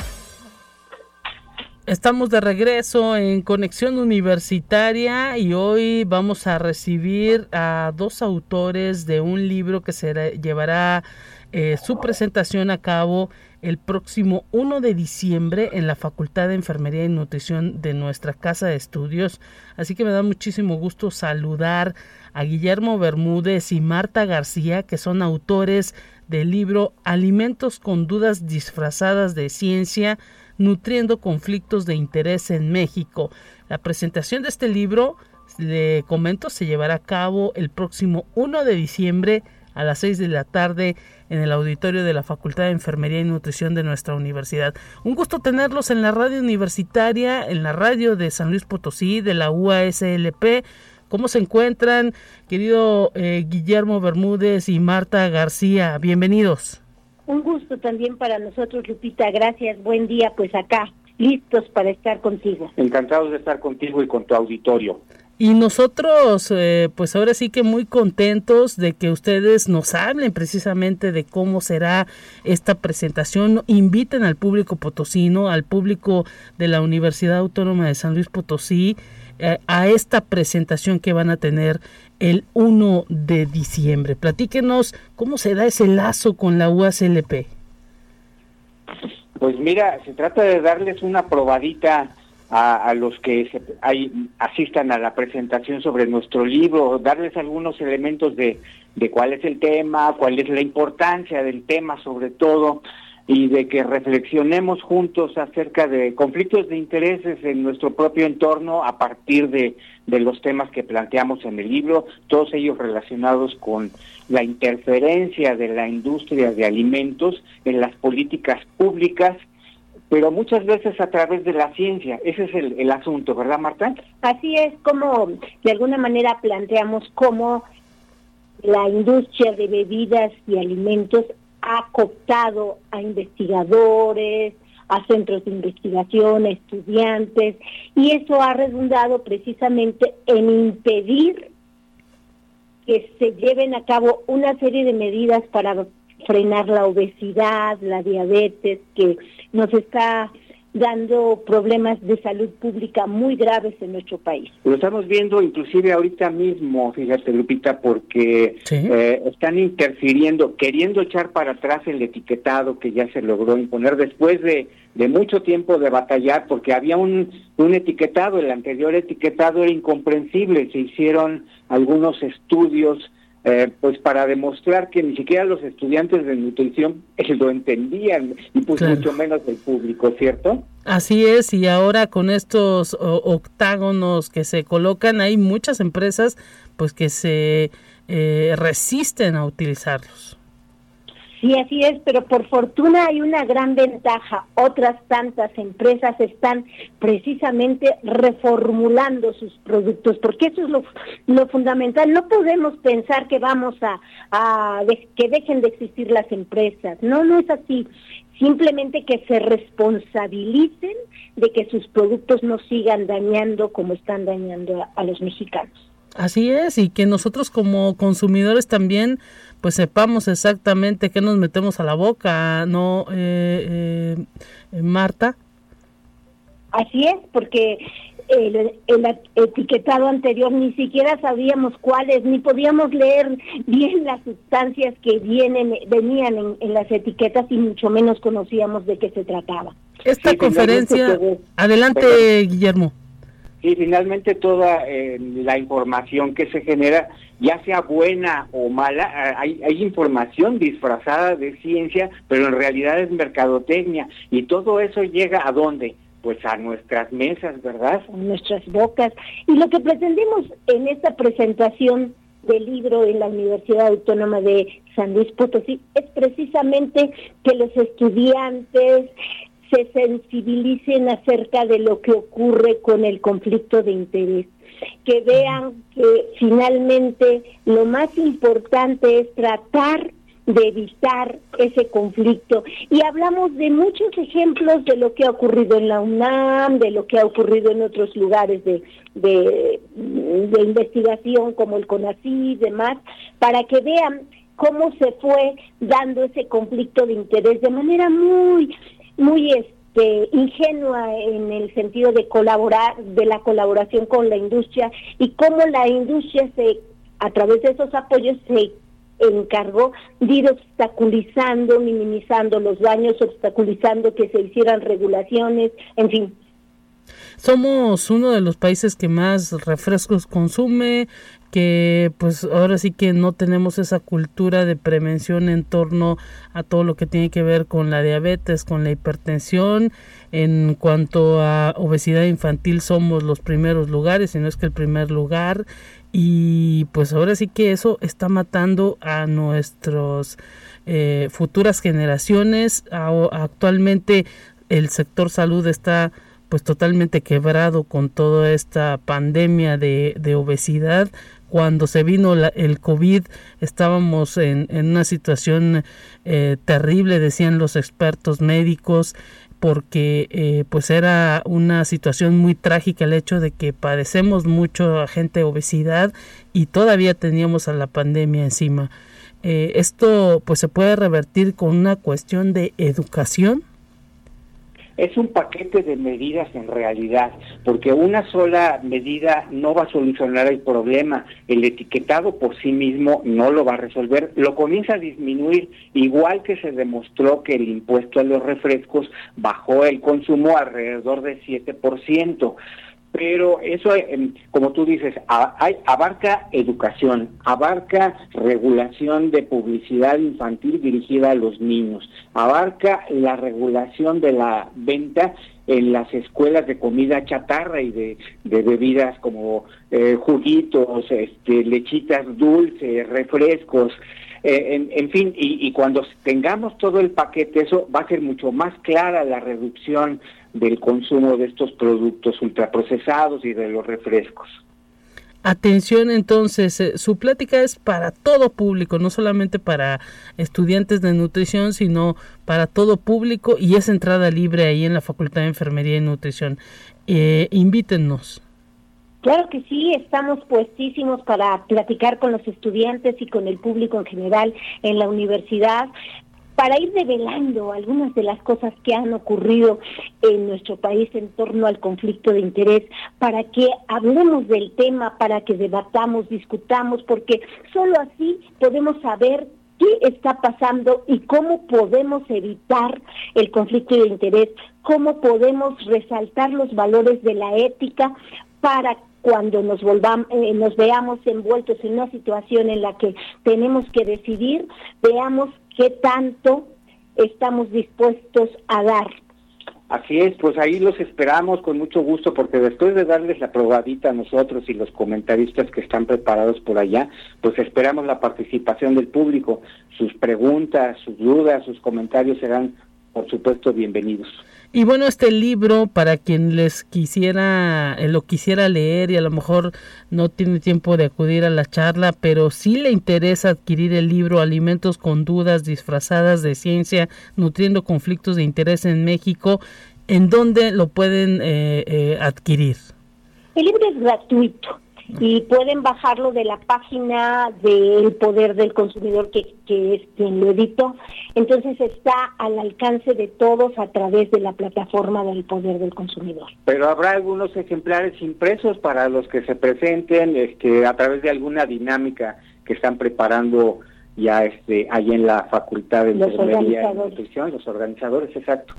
Estamos de regreso en Conexión Universitaria y hoy vamos a recibir a dos autores de un libro que se llevará eh, su presentación a cabo el próximo 1 de diciembre en la Facultad de Enfermería y Nutrición de nuestra Casa de Estudios. Así que me da muchísimo gusto saludar a Guillermo Bermúdez y Marta García, que son autores del libro Alimentos con dudas disfrazadas de ciencia, nutriendo conflictos de interés en México. La presentación de este libro, le comento, se llevará a cabo el próximo 1 de diciembre a las 6 de la tarde en el auditorio de la Facultad de Enfermería y Nutrición de nuestra universidad. Un gusto tenerlos en la radio universitaria, en la radio de San Luis Potosí, de la UASLP. ¿Cómo se encuentran, querido eh, Guillermo Bermúdez y Marta García? Bienvenidos. Un gusto también para nosotros, Lupita. Gracias. Buen día, pues acá, listos para estar contigo. Encantados de estar contigo y con tu auditorio. Y nosotros, eh, pues ahora sí que muy contentos de que ustedes nos hablen precisamente de cómo será esta presentación. Inviten al público potosino, al público de la Universidad Autónoma de San Luis Potosí, eh, a esta presentación que van a tener el 1 de diciembre. Platíquenos cómo se da ese lazo con la UASLP. Pues mira, se trata de darles una probadita a, los que se, asistan a la presentación sobre nuestro libro, darles algunos elementos de, de cuál es el tema, cuál es la importancia del tema sobre todo, y de que reflexionemos juntos acerca de conflictos de intereses en nuestro propio entorno a partir de, de, los temas que planteamos en el libro, todos ellos relacionados con la interferencia de la industria de alimentos en las políticas públicas pero muchas veces a través de la ciencia. Ese es el, asunto, ¿verdad, Marta? Así es como de alguna manera planteamos cómo la industria de bebidas y alimentos ha cooptado a investigadores, a centros de investigación, a estudiantes, y eso ha redundado precisamente en impedir que se lleven a cabo una serie de medidas para frenar la obesidad, la diabetes, que nos está dando problemas de salud pública muy graves en nuestro país. Lo estamos viendo inclusive ahorita mismo, fíjate Lupita, porque eh, están interfiriendo, queriendo echar para atrás el etiquetado que ya se logró imponer después de, de mucho tiempo de batallar, porque había un, un etiquetado, el anterior etiquetado era incomprensible, se hicieron algunos estudios eh, pues para demostrar que ni siquiera los estudiantes de nutrición lo entendían y pues mucho menos el público, ¿cierto? Así es, y ahora con estos octágonos que se colocan, hay muchas empresas pues que se eh, resisten a utilizarlos. Sí, así es, pero por fortuna hay una gran ventaja. Otras tantas empresas están precisamente reformulando sus productos, porque eso es lo, fundamental. No podemos pensar que vamos a, que dejen de existir las empresas. No, no es así. Simplemente que se responsabilicen de que sus productos no sigan dañando como están dañando a los mexicanos. Así es, y que nosotros como consumidores también pues sepamos exactamente qué nos metemos a la boca, ¿no, eh, eh, Marta? Así es, porque el, etiquetado anterior ni siquiera sabíamos cuáles, ni podíamos leer bien las sustancias que vienen, venían en, en las etiquetas y mucho menos conocíamos de qué se trataba. Esta conferencia, adelante Guillermo. Sí, finalmente toda eh, la información que se genera, ya sea buena o mala, hay, hay información disfrazada de ciencia, pero en realidad es mercadotecnia. Y todo eso llega a dónde? Pues a nuestras mesas, ¿verdad? A nuestras bocas. Y lo que pretendemos en esta presentación del libro en la Universidad Autónoma de San Luis Potosí es precisamente que los estudiantes, se sensibilicen acerca de lo que ocurre con el conflicto de interés, que vean que finalmente lo más importante es tratar de evitar ese conflicto. Y hablamos de muchos ejemplos de lo que ha ocurrido en la UNAM, de lo que ha ocurrido en otros lugares de, de, investigación como el CONACI y demás, para que vean cómo se fue dando ese conflicto de interés de manera muy muy este, ingenua en el sentido de colaborar, de la colaboración con la industria y cómo la industria se, a través de esos apoyos se encargó de ir obstaculizando, minimizando los daños, obstaculizando que se hicieran regulaciones, en fin, somos uno de los países que más refrescos consume, que pues ahora sí que no tenemos esa cultura de prevención en torno a todo lo que tiene que ver con la diabetes, con la hipertensión. En cuanto a obesidad infantil somos los primeros lugares, si no es que el primer lugar. Y pues ahora sí que eso está matando a nuestras eh, futuras generaciones. actualmente el sector salud está pues totalmente quebrado con toda esta pandemia de, de obesidad. Cuando se vino el COVID estábamos en, en una situación eh, terrible, decían los expertos médicos, porque eh, pues era una situación muy trágica el hecho de que padecemos mucho a gente de obesidad y todavía teníamos a la pandemia encima. Eh, esto pues se puede revertir con una cuestión de educación es un paquete de medidas en realidad, porque una sola medida no va a solucionar el problema. El etiquetado por sí mismo no lo va a resolver, lo comienza a disminuir, igual que se demostró que el impuesto a los refrescos bajó el consumo alrededor de 7% pero eso, em, como tú dices, abarca educación, abarca regulación de publicidad infantil dirigida a los niños, abarca la regulación de la venta en las escuelas de comida chatarra y de, bebidas como eh, juguitos, este, lechitas dulces, refrescos, eh, en, fin, y, y, cuando tengamos todo el paquete, eso va a ser mucho más clara la reducción del consumo de estos productos ultraprocesados y de los refrescos. Atención entonces, eh, su plática es para todo público, no solamente para estudiantes de nutrición, sino para todo público y es entrada libre ahí en la Facultad de Enfermería y Nutrición. Eh, invítenos. Claro que sí, estamos puestísimos para platicar con los estudiantes y con el público en general en la universidad para ir revelando algunas de las cosas que han ocurrido en nuestro país en torno al conflicto de interés, para que hablemos del tema, para que debatamos, discutamos, porque solo así podemos saber qué está pasando y cómo podemos evitar el conflicto de interés, cómo podemos resaltar los valores de la ética para cuando nos volvamos, eh, nos veamos envueltos en una situación en la que tenemos que decidir, veamos qué tanto estamos dispuestos a dar. Así es, pues ahí los esperamos con mucho gusto porque después de darles la probadita a nosotros y los comentaristas que están preparados por allá, pues esperamos la participación del público. Sus preguntas, sus dudas, sus comentarios serán, por supuesto, bienvenidos. Y bueno, este libro, para quien les quisiera, eh, lo quisiera leer y a lo mejor no tiene tiempo de acudir a la charla, pero sí le interesa adquirir el libro Alimentos con dudas disfrazadas de ciencia, nutriendo conflictos de interés en México, ¿en dónde lo pueden eh, eh, adquirir? El libro es gratuito y pueden bajarlo de la página del Poder del Consumidor, que, que es quien lo editó. Entonces está al alcance de todos a través de la plataforma del Poder del Consumidor. Pero habrá algunos ejemplares impresos para los que se presenten este, a través de alguna dinámica que están preparando ya este ahí en la Facultad de Enfermería y Nutrición, los organizadores, exacto.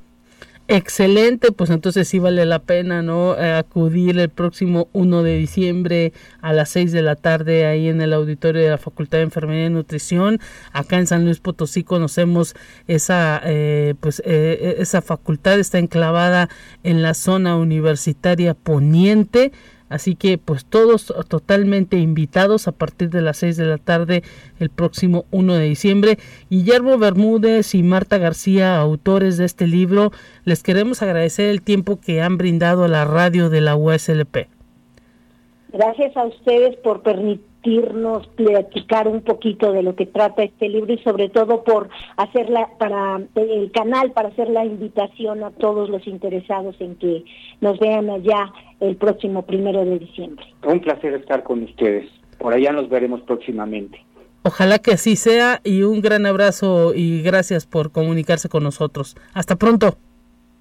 Excelente, pues entonces sí vale la pena, ¿no? Eh, acudir el próximo 1 de diciembre a las 6 de la tarde ahí en el auditorio de la Facultad de Enfermería y Nutrición. Acá en San Luis Potosí conocemos esa, eh, pues, eh, esa facultad, está enclavada en la zona universitaria poniente Así que pues todos totalmente invitados a partir de las 6 de la tarde el próximo 1 de diciembre. Guillermo Bermúdez y Marta García, autores de este libro, les queremos agradecer el tiempo que han brindado a la radio de la USLP. Gracias a ustedes por permitirnos platicar un poquito de lo que trata este libro y sobre todo por hacerla para el canal para hacer la invitación a todos los interesados en que nos vean allá el próximo primero de diciembre. Un placer estar con ustedes. Por allá nos veremos próximamente. Ojalá que así sea y un gran abrazo y gracias por comunicarse con nosotros. Hasta pronto.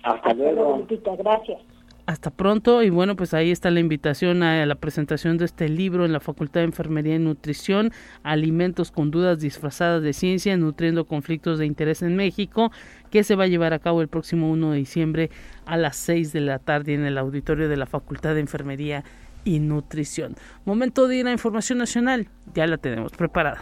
Hasta luego. Gracias hasta pronto y bueno pues ahí está la invitación a la presentación de este libro en la Facultad de Enfermería y Nutrición Alimentos con dudas disfrazadas de ciencia nutriendo conflictos de interés en México que se va a llevar a cabo el próximo 1 de diciembre a las 6 de la tarde en el auditorio de la Facultad de Enfermería y Nutrición. Momento de ir a información nacional, ya la tenemos preparada.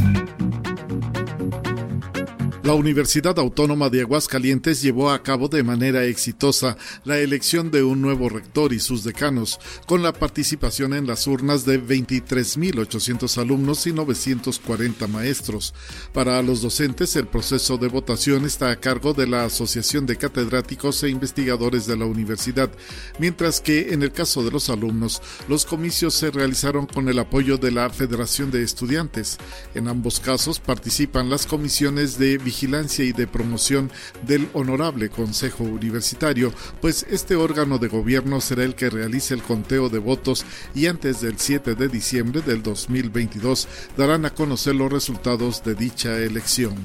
La Universidad Autónoma de Aguascalientes llevó a cabo de manera exitosa la elección de un nuevo rector y sus decanos, con la participación en las urnas de 23.800 alumnos y 940 maestros. Para los docentes, el proceso de votación está a cargo de la Asociación de Catedráticos e Investigadores de la Universidad, mientras que en el caso de los alumnos, los comicios se realizaron con el apoyo de la Federación de Estudiantes. En ambos casos participan las comisiones de vigilancia y de promoción del Honorable Consejo Universitario, pues este órgano de gobierno será el que realice el conteo de votos y antes del 7 de diciembre del 2022 darán a conocer los resultados de dicha elección.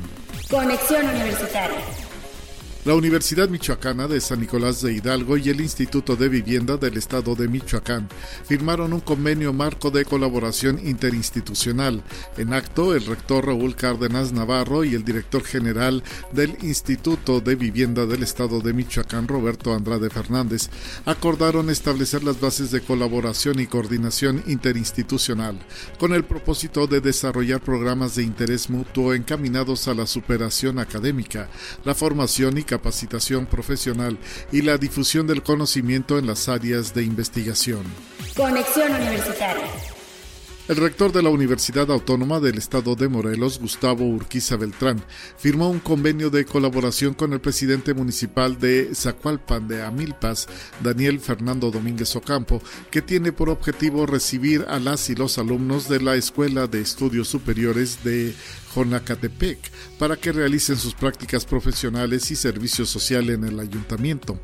Conexión Universitaria. La Universidad Michoacana de San Nicolás de Hidalgo y el Instituto de Vivienda del Estado de Michoacán firmaron un convenio marco de colaboración interinstitucional. En acto, el rector Raúl Cárdenas Navarro y el director general del Instituto de Vivienda del Estado de Michoacán, Roberto Andrade Fernández, acordaron establecer las bases de colaboración y coordinación interinstitucional con el propósito de desarrollar programas de interés mutuo encaminados a la superación académica, la formación y profesional y la difusión del conocimiento en las áreas de investigación. Conexión Universitaria. El rector de la Universidad Autónoma del Estado de Morelos, Gustavo Urquiza Beltrán, firmó un convenio de colaboración con el presidente municipal de Zacualpan de Amilpas, Daniel Fernando Domínguez Ocampo, que tiene por objetivo recibir a las y los alumnos de la Escuela de Estudios Superiores de Jonacatepec para que realicen sus prácticas profesionales y servicio social en el ayuntamiento.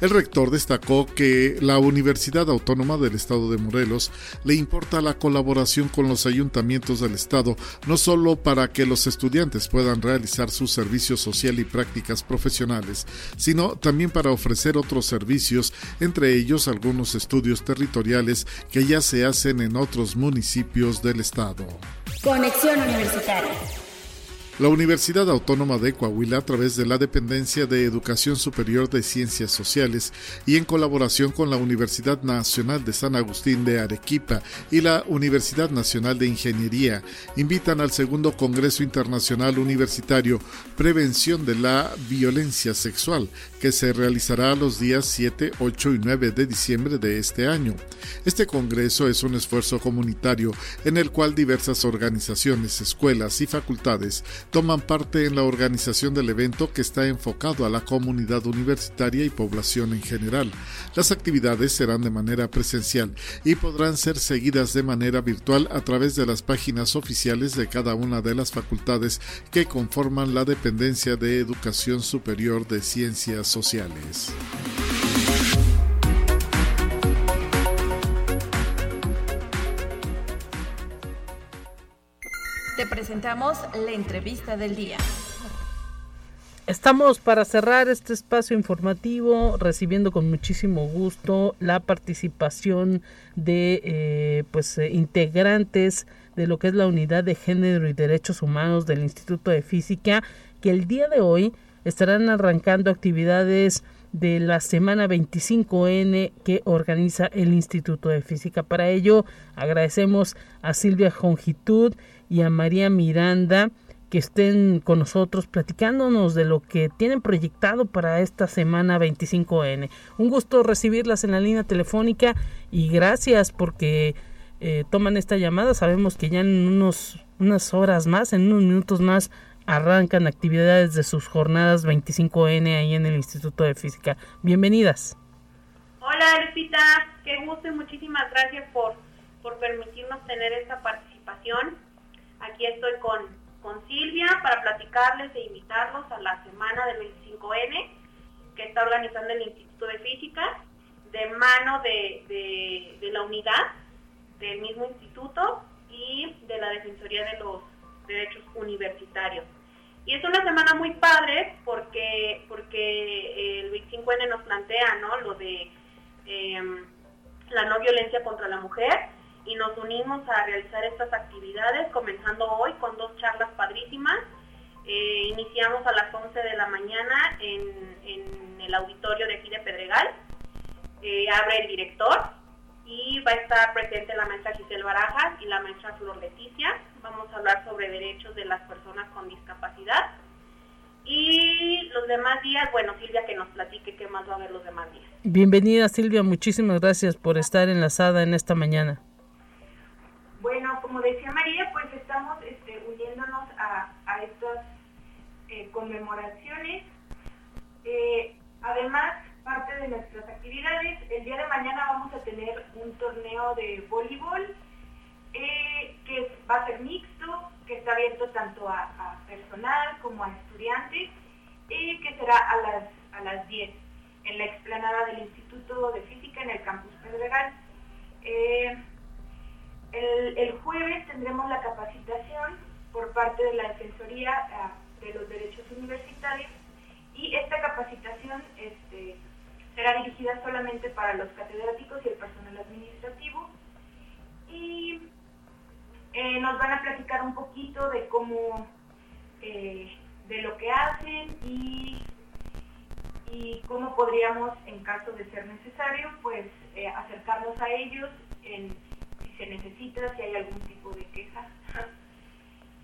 El rector destacó que la Universidad Autónoma del Estado de Morelos le importa la colaboración con los ayuntamientos del Estado, no solo para que los estudiantes puedan realizar su servicio social y prácticas profesionales, sino también para ofrecer otros servicios, entre ellos algunos estudios territoriales que ya se hacen en otros municipios del Estado. Conexión Universitaria. La Universidad Autónoma de Coahuila, a través de la Dependencia de Educación Superior de Ciencias Sociales y en colaboración con la Universidad Nacional de San Agustín de Arequipa y la Universidad Nacional de Ingeniería, invitan al segundo Congreso Internacional Universitario Prevención de la Violencia Sexual, que se realizará los días 7, 8 y 9 de diciembre de este año. Este Congreso es un esfuerzo comunitario en el cual diversas organizaciones, escuelas y facultades toman parte en la organización del evento que está enfocado a la comunidad universitaria y población en general. Las actividades serán de manera presencial y podrán ser seguidas de manera virtual a través de las páginas oficiales de cada una de las facultades que conforman la dependencia de educación superior de ciencias sociales. Te presentamos la entrevista del día. Estamos para cerrar este espacio informativo recibiendo con muchísimo gusto la participación de eh, pues eh, integrantes de lo que es la unidad de género y derechos humanos del Instituto de Física que el día de hoy estarán arrancando actividades de la semana 25N que organiza el Instituto de Física. Para ello agradecemos a Silvia Jongitud y a María Miranda que estén con nosotros platicándonos de lo que tienen proyectado para esta semana 25N. Un gusto recibirlas en la línea telefónica y gracias porque eh, toman esta llamada. Sabemos que ya en unos, unas horas más, en unos minutos más, arrancan actividades de sus jornadas 25N ahí en el Instituto de Física. Bienvenidas. Hola, Lupita. Qué gusto y muchísimas gracias por, por permitirnos tener esta participación. Aquí estoy con con Silvia para platicarles e invitarlos a la semana del 25N que está organizando el Instituto de Física de mano de, la unidad del mismo instituto y de la Defensoría de los Derechos Universitarios. Y es una semana muy padre porque, porque el 25N nos plantea ¿no? lo de em, la no violencia contra la mujer y nos unimos a realizar estas actividades, comenzando hoy con dos charlas padrísimas. Eh, iniciamos a las 11 de la mañana en, el auditorio de aquí de Pedregal. Eh, abre el director y va a estar presente la maestra Giselle Barajas y la maestra Flor Leticia. Vamos a hablar sobre derechos de las personas con discapacidad. Y los demás días, bueno, Silvia que nos platique qué más va a haber los demás días. Bienvenida Silvia, muchísimas gracias por estar enlazada en esta mañana. Bueno, como decía María, pues estamos este, uniéndonos a, estas eh, conmemoraciones. Eh, además, parte de nuestras actividades, el día de mañana vamos a tener un torneo de voleibol eh, que va a ser mixto, que está abierto tanto a, personal como a estudiantes y que será a las, a las 10 en la explanada del Instituto de Física en el campus Pedregal. El, jueves tendremos la capacitación por parte de la Defensoría ah, de los Derechos Universitarios y esta capacitación este, será dirigida solamente para los catedráticos y el personal administrativo. Y eh, nos van a platicar un poquito de cómo, eh, de lo que hacen y, cómo podríamos, en caso de ser necesario, pues eh, acercarnos a ellos en se necesita, si hay algún tipo de queja.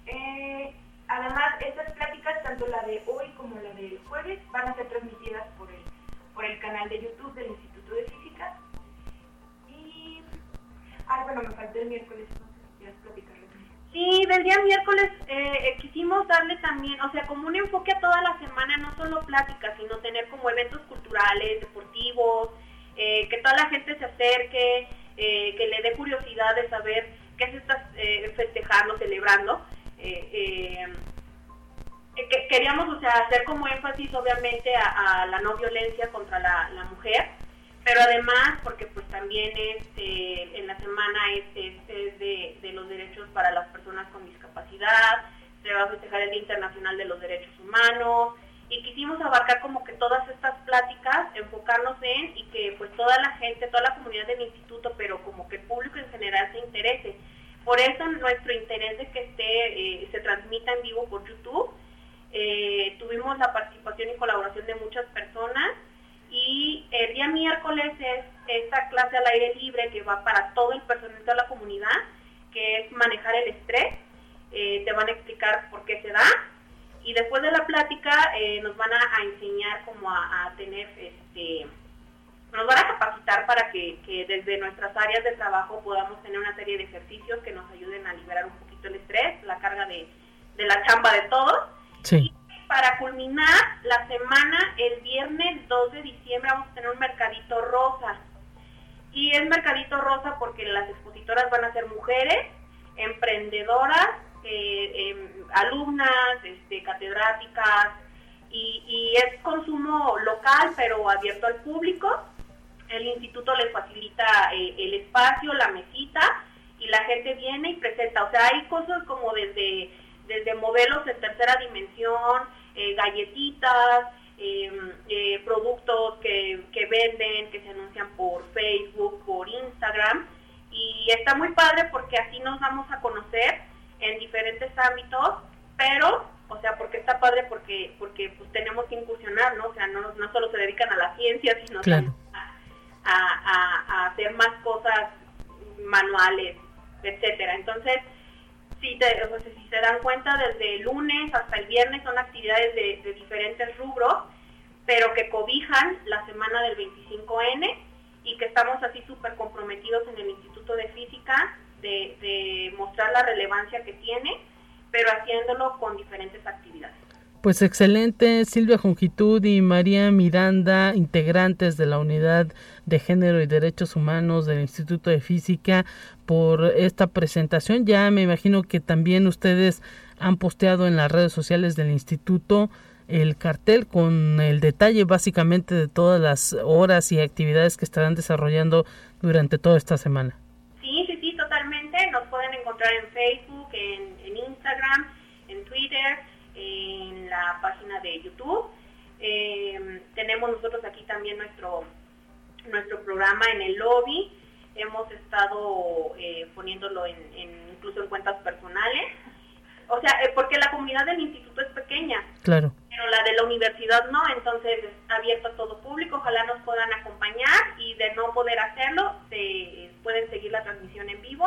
Eh, además, estas pláticas, tanto la de hoy como la del jueves, van a ser transmitidas por el, por el canal de YouTube del Instituto de Física. Y, ay, bueno, me faltó el miércoles, platicarles. Sí, del día miércoles eh, eh, quisimos darle también, o sea, como un enfoque a toda la semana, no solo pláticas, sino tener como eventos culturales, deportivos, que toda la gente se acerque, eh, que le dé curiosidad de saber qué se está eh, festejando, celebrando. Eh, que queríamos o sea, hacer como énfasis obviamente a, la no violencia contra la, mujer, pero además porque pues también en la semana es, de, de, los derechos para las personas con discapacidad, se va a festejar el Día Internacional de los Derechos Humanos, y quisimos abarcar como que todas estas pláticas, enfocarnos en y que pues toda la gente, toda la comunidad del instituto, pero como que el público en general se interese. Por eso nuestro interés de que esté, eh, se transmita en vivo por YouTube. Eh, tuvimos la participación y colaboración de muchas personas y el día miércoles es esta clase al aire libre que va para todo el personal de la comunidad, que es manejar el estrés. Eh, te van a explicar por qué se da y después de la plática eh, nos van a, enseñar como a, tener, este, nos van a capacitar para que, desde nuestras áreas de trabajo podamos tener una serie de ejercicios que nos ayuden a liberar un poquito el estrés, la carga de, la chamba de todos. Y para culminar la semana, el viernes 2 de diciembre vamos a tener un mercadito rosa. Y es mercadito rosa porque las expositoras van a ser mujeres, emprendedoras, eh, em, alumnas, este, catedráticas, y, es consumo local, pero abierto al público. El instituto les facilita eh, el espacio, la mesita, y la gente viene y presenta. O sea, hay cosas como desde, desde modelos de tercera dimensión, eh, galletitas, em, eh, productos que, que venden, que se anuncian por Facebook, por Instagram. Y está muy padre porque así nos vamos a conocer en diferentes ámbitos, pero, o sea, porque está padre porque porque pues tenemos que incursionar, ¿no? O sea, no, no solo se dedican a la ciencia, sino Claro. a, a- a hacer más cosas manuales, etcétera. Entonces, si, te- o sea, si se dan cuenta, desde el lunes hasta el viernes son actividades de, de diferentes rubros, pero que cobijan la semana del 25N y que estamos así súper comprometidos en el Instituto de Física de, de mostrar la relevancia que tiene, pero haciéndolo con diferentes actividades. Pues excelente, Silvia Jongitud y María Miranda, integrantes de la Unidad de Género y Derechos Humanos del Instituto de Física, por esta presentación. Ya me imagino que también ustedes han posteado en las redes sociales del instituto el cartel con el detalle básicamente de todas las horas y actividades que estarán desarrollando durante toda esta semana. Encontrar en Facebook, en, en Instagram, en Twitter, en la página de YouTube. Eh, tenemos nosotros aquí también nuestro nuestro programa en el lobby. Hemos estado eh, poniéndolo en, en- incluso en cuentas personales. O sea, eh, porque la comunidad del instituto es pequeña Claro. pero la de la universidad no, entonces es abierto a todo público, ojalá nos puedan acompañar y de no poder hacerlo, se pueden seguir la transmisión en vivo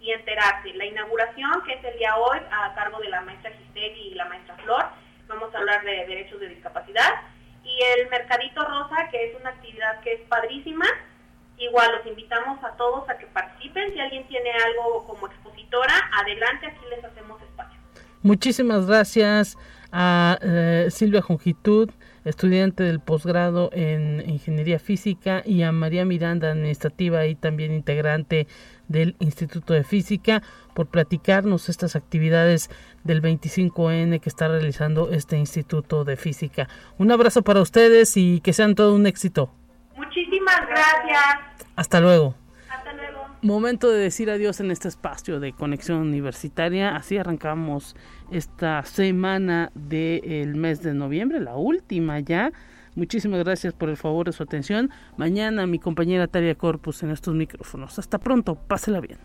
y enterarse. La inauguración, que es el día hoy, a cargo de la maestra Giseli y la maestra Flor, vamos a hablar de derechos de discapacidad, y el Mercadito Rosa, que es una actividad que es padrísima, igual los invitamos a todos a que participen, si alguien tiene algo como expositora, adelante, aquí les hacemos espacio. Muchísimas gracias a eh, Silvia Jongitud, estudiante del posgrado en Ingeniería Física, y a María Miranda, administrativa y también integrante del Instituto de Física, por platicarnos estas actividades del 25N que está realizando este Instituto de Física. Un abrazo para ustedes y que sean todo un éxito. Muchísimas gracias. Hasta luego. Hasta luego. Momento de decir adiós en este espacio de conexión universitaria. Así arrancamos esta semana del mes de noviembre, la última ya. Muchísimas gracias por el favor de su atención. Mañana mi compañera Talia Corpus en estos micrófonos. Hasta pronto, pásela bien.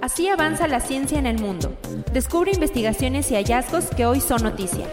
Así avanza la ciencia en el mundo. Descubre investigaciones y hallazgos que hoy son noticia.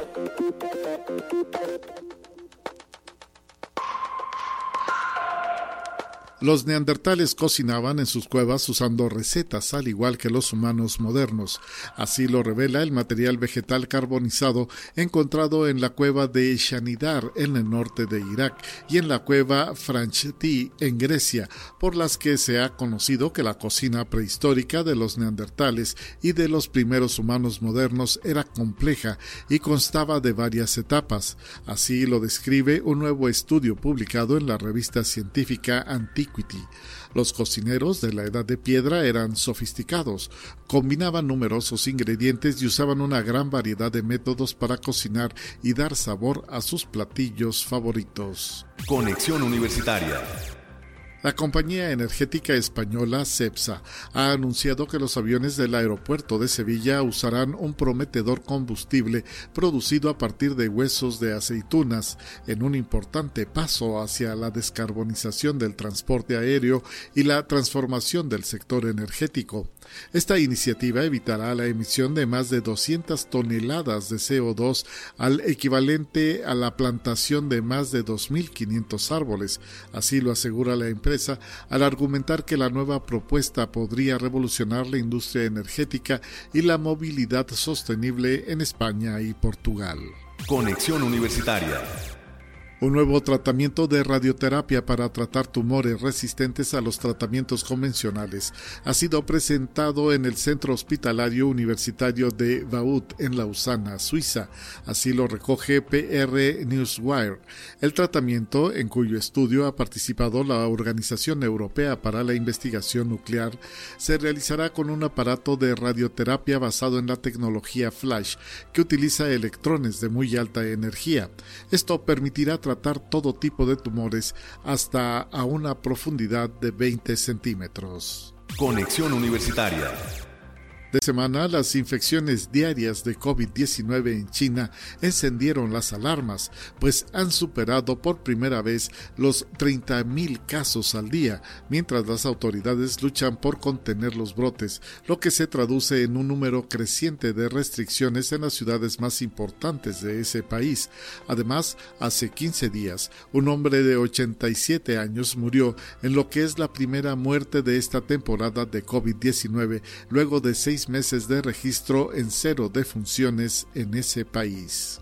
Los neandertales cocinaban en sus cuevas usando recetas, al igual que los humanos modernos. Así lo revela el material vegetal carbonizado encontrado en la cueva de Shanidar, en el norte de Irak, y en la cueva Francheti, en Grecia, por las que se ha conocido que la cocina prehistórica de los neandertales y de los primeros humanos modernos era compleja y constaba de varias etapas. Así lo describe un nuevo estudio publicado en la revista científica Los cocineros de la Edad de Piedra eran sofisticados, combinaban numerosos ingredientes y usaban una gran variedad de métodos para cocinar y dar sabor a sus platillos favoritos. Conexión Universitaria. La compañía energética española CEPSA ha anunciado que los aviones del aeropuerto de Sevilla usarán un prometedor combustible producido a partir de huesos de aceitunas, en un importante paso hacia la descarbonización del transporte aéreo y la transformación del sector energético. Esta iniciativa evitará la emisión de más de 200 toneladas de CO2 al equivalente a la plantación de más de 2.500 árboles. Así lo asegura la empresa al argumentar que la nueva propuesta podría revolucionar la industria energética y la movilidad sostenible en España y Portugal. Conexión Universitaria. Un nuevo tratamiento de radioterapia para tratar tumores resistentes a los tratamientos convencionales ha sido presentado en el Centro Hospitalario Universitario de Vaud en Lausana, Suiza. Así lo recoge PR Newswire. El tratamiento, en cuyo estudio ha participado la Organización Europea para la Investigación Nuclear, se realizará con un aparato de radioterapia basado en la tecnología Flash, que utiliza electrones de muy alta energía. Esto permitirá tratar todo tipo de tumores hasta a una profundidad de 20 centímetros. Conexión Universitaria de semana, las infecciones diarias de COVID-19 en China encendieron las alarmas, pues han superado por primera vez los 30.000 casos al día, mientras las autoridades luchan por contener los brotes, lo que se traduce en un número creciente de restricciones en las ciudades más importantes de ese país. Además, hace 15 días, un hombre de 87 años murió en lo que es la primera muerte de esta temporada de COVID-19, luego de seis meses de registro en cero defunciones en ese país.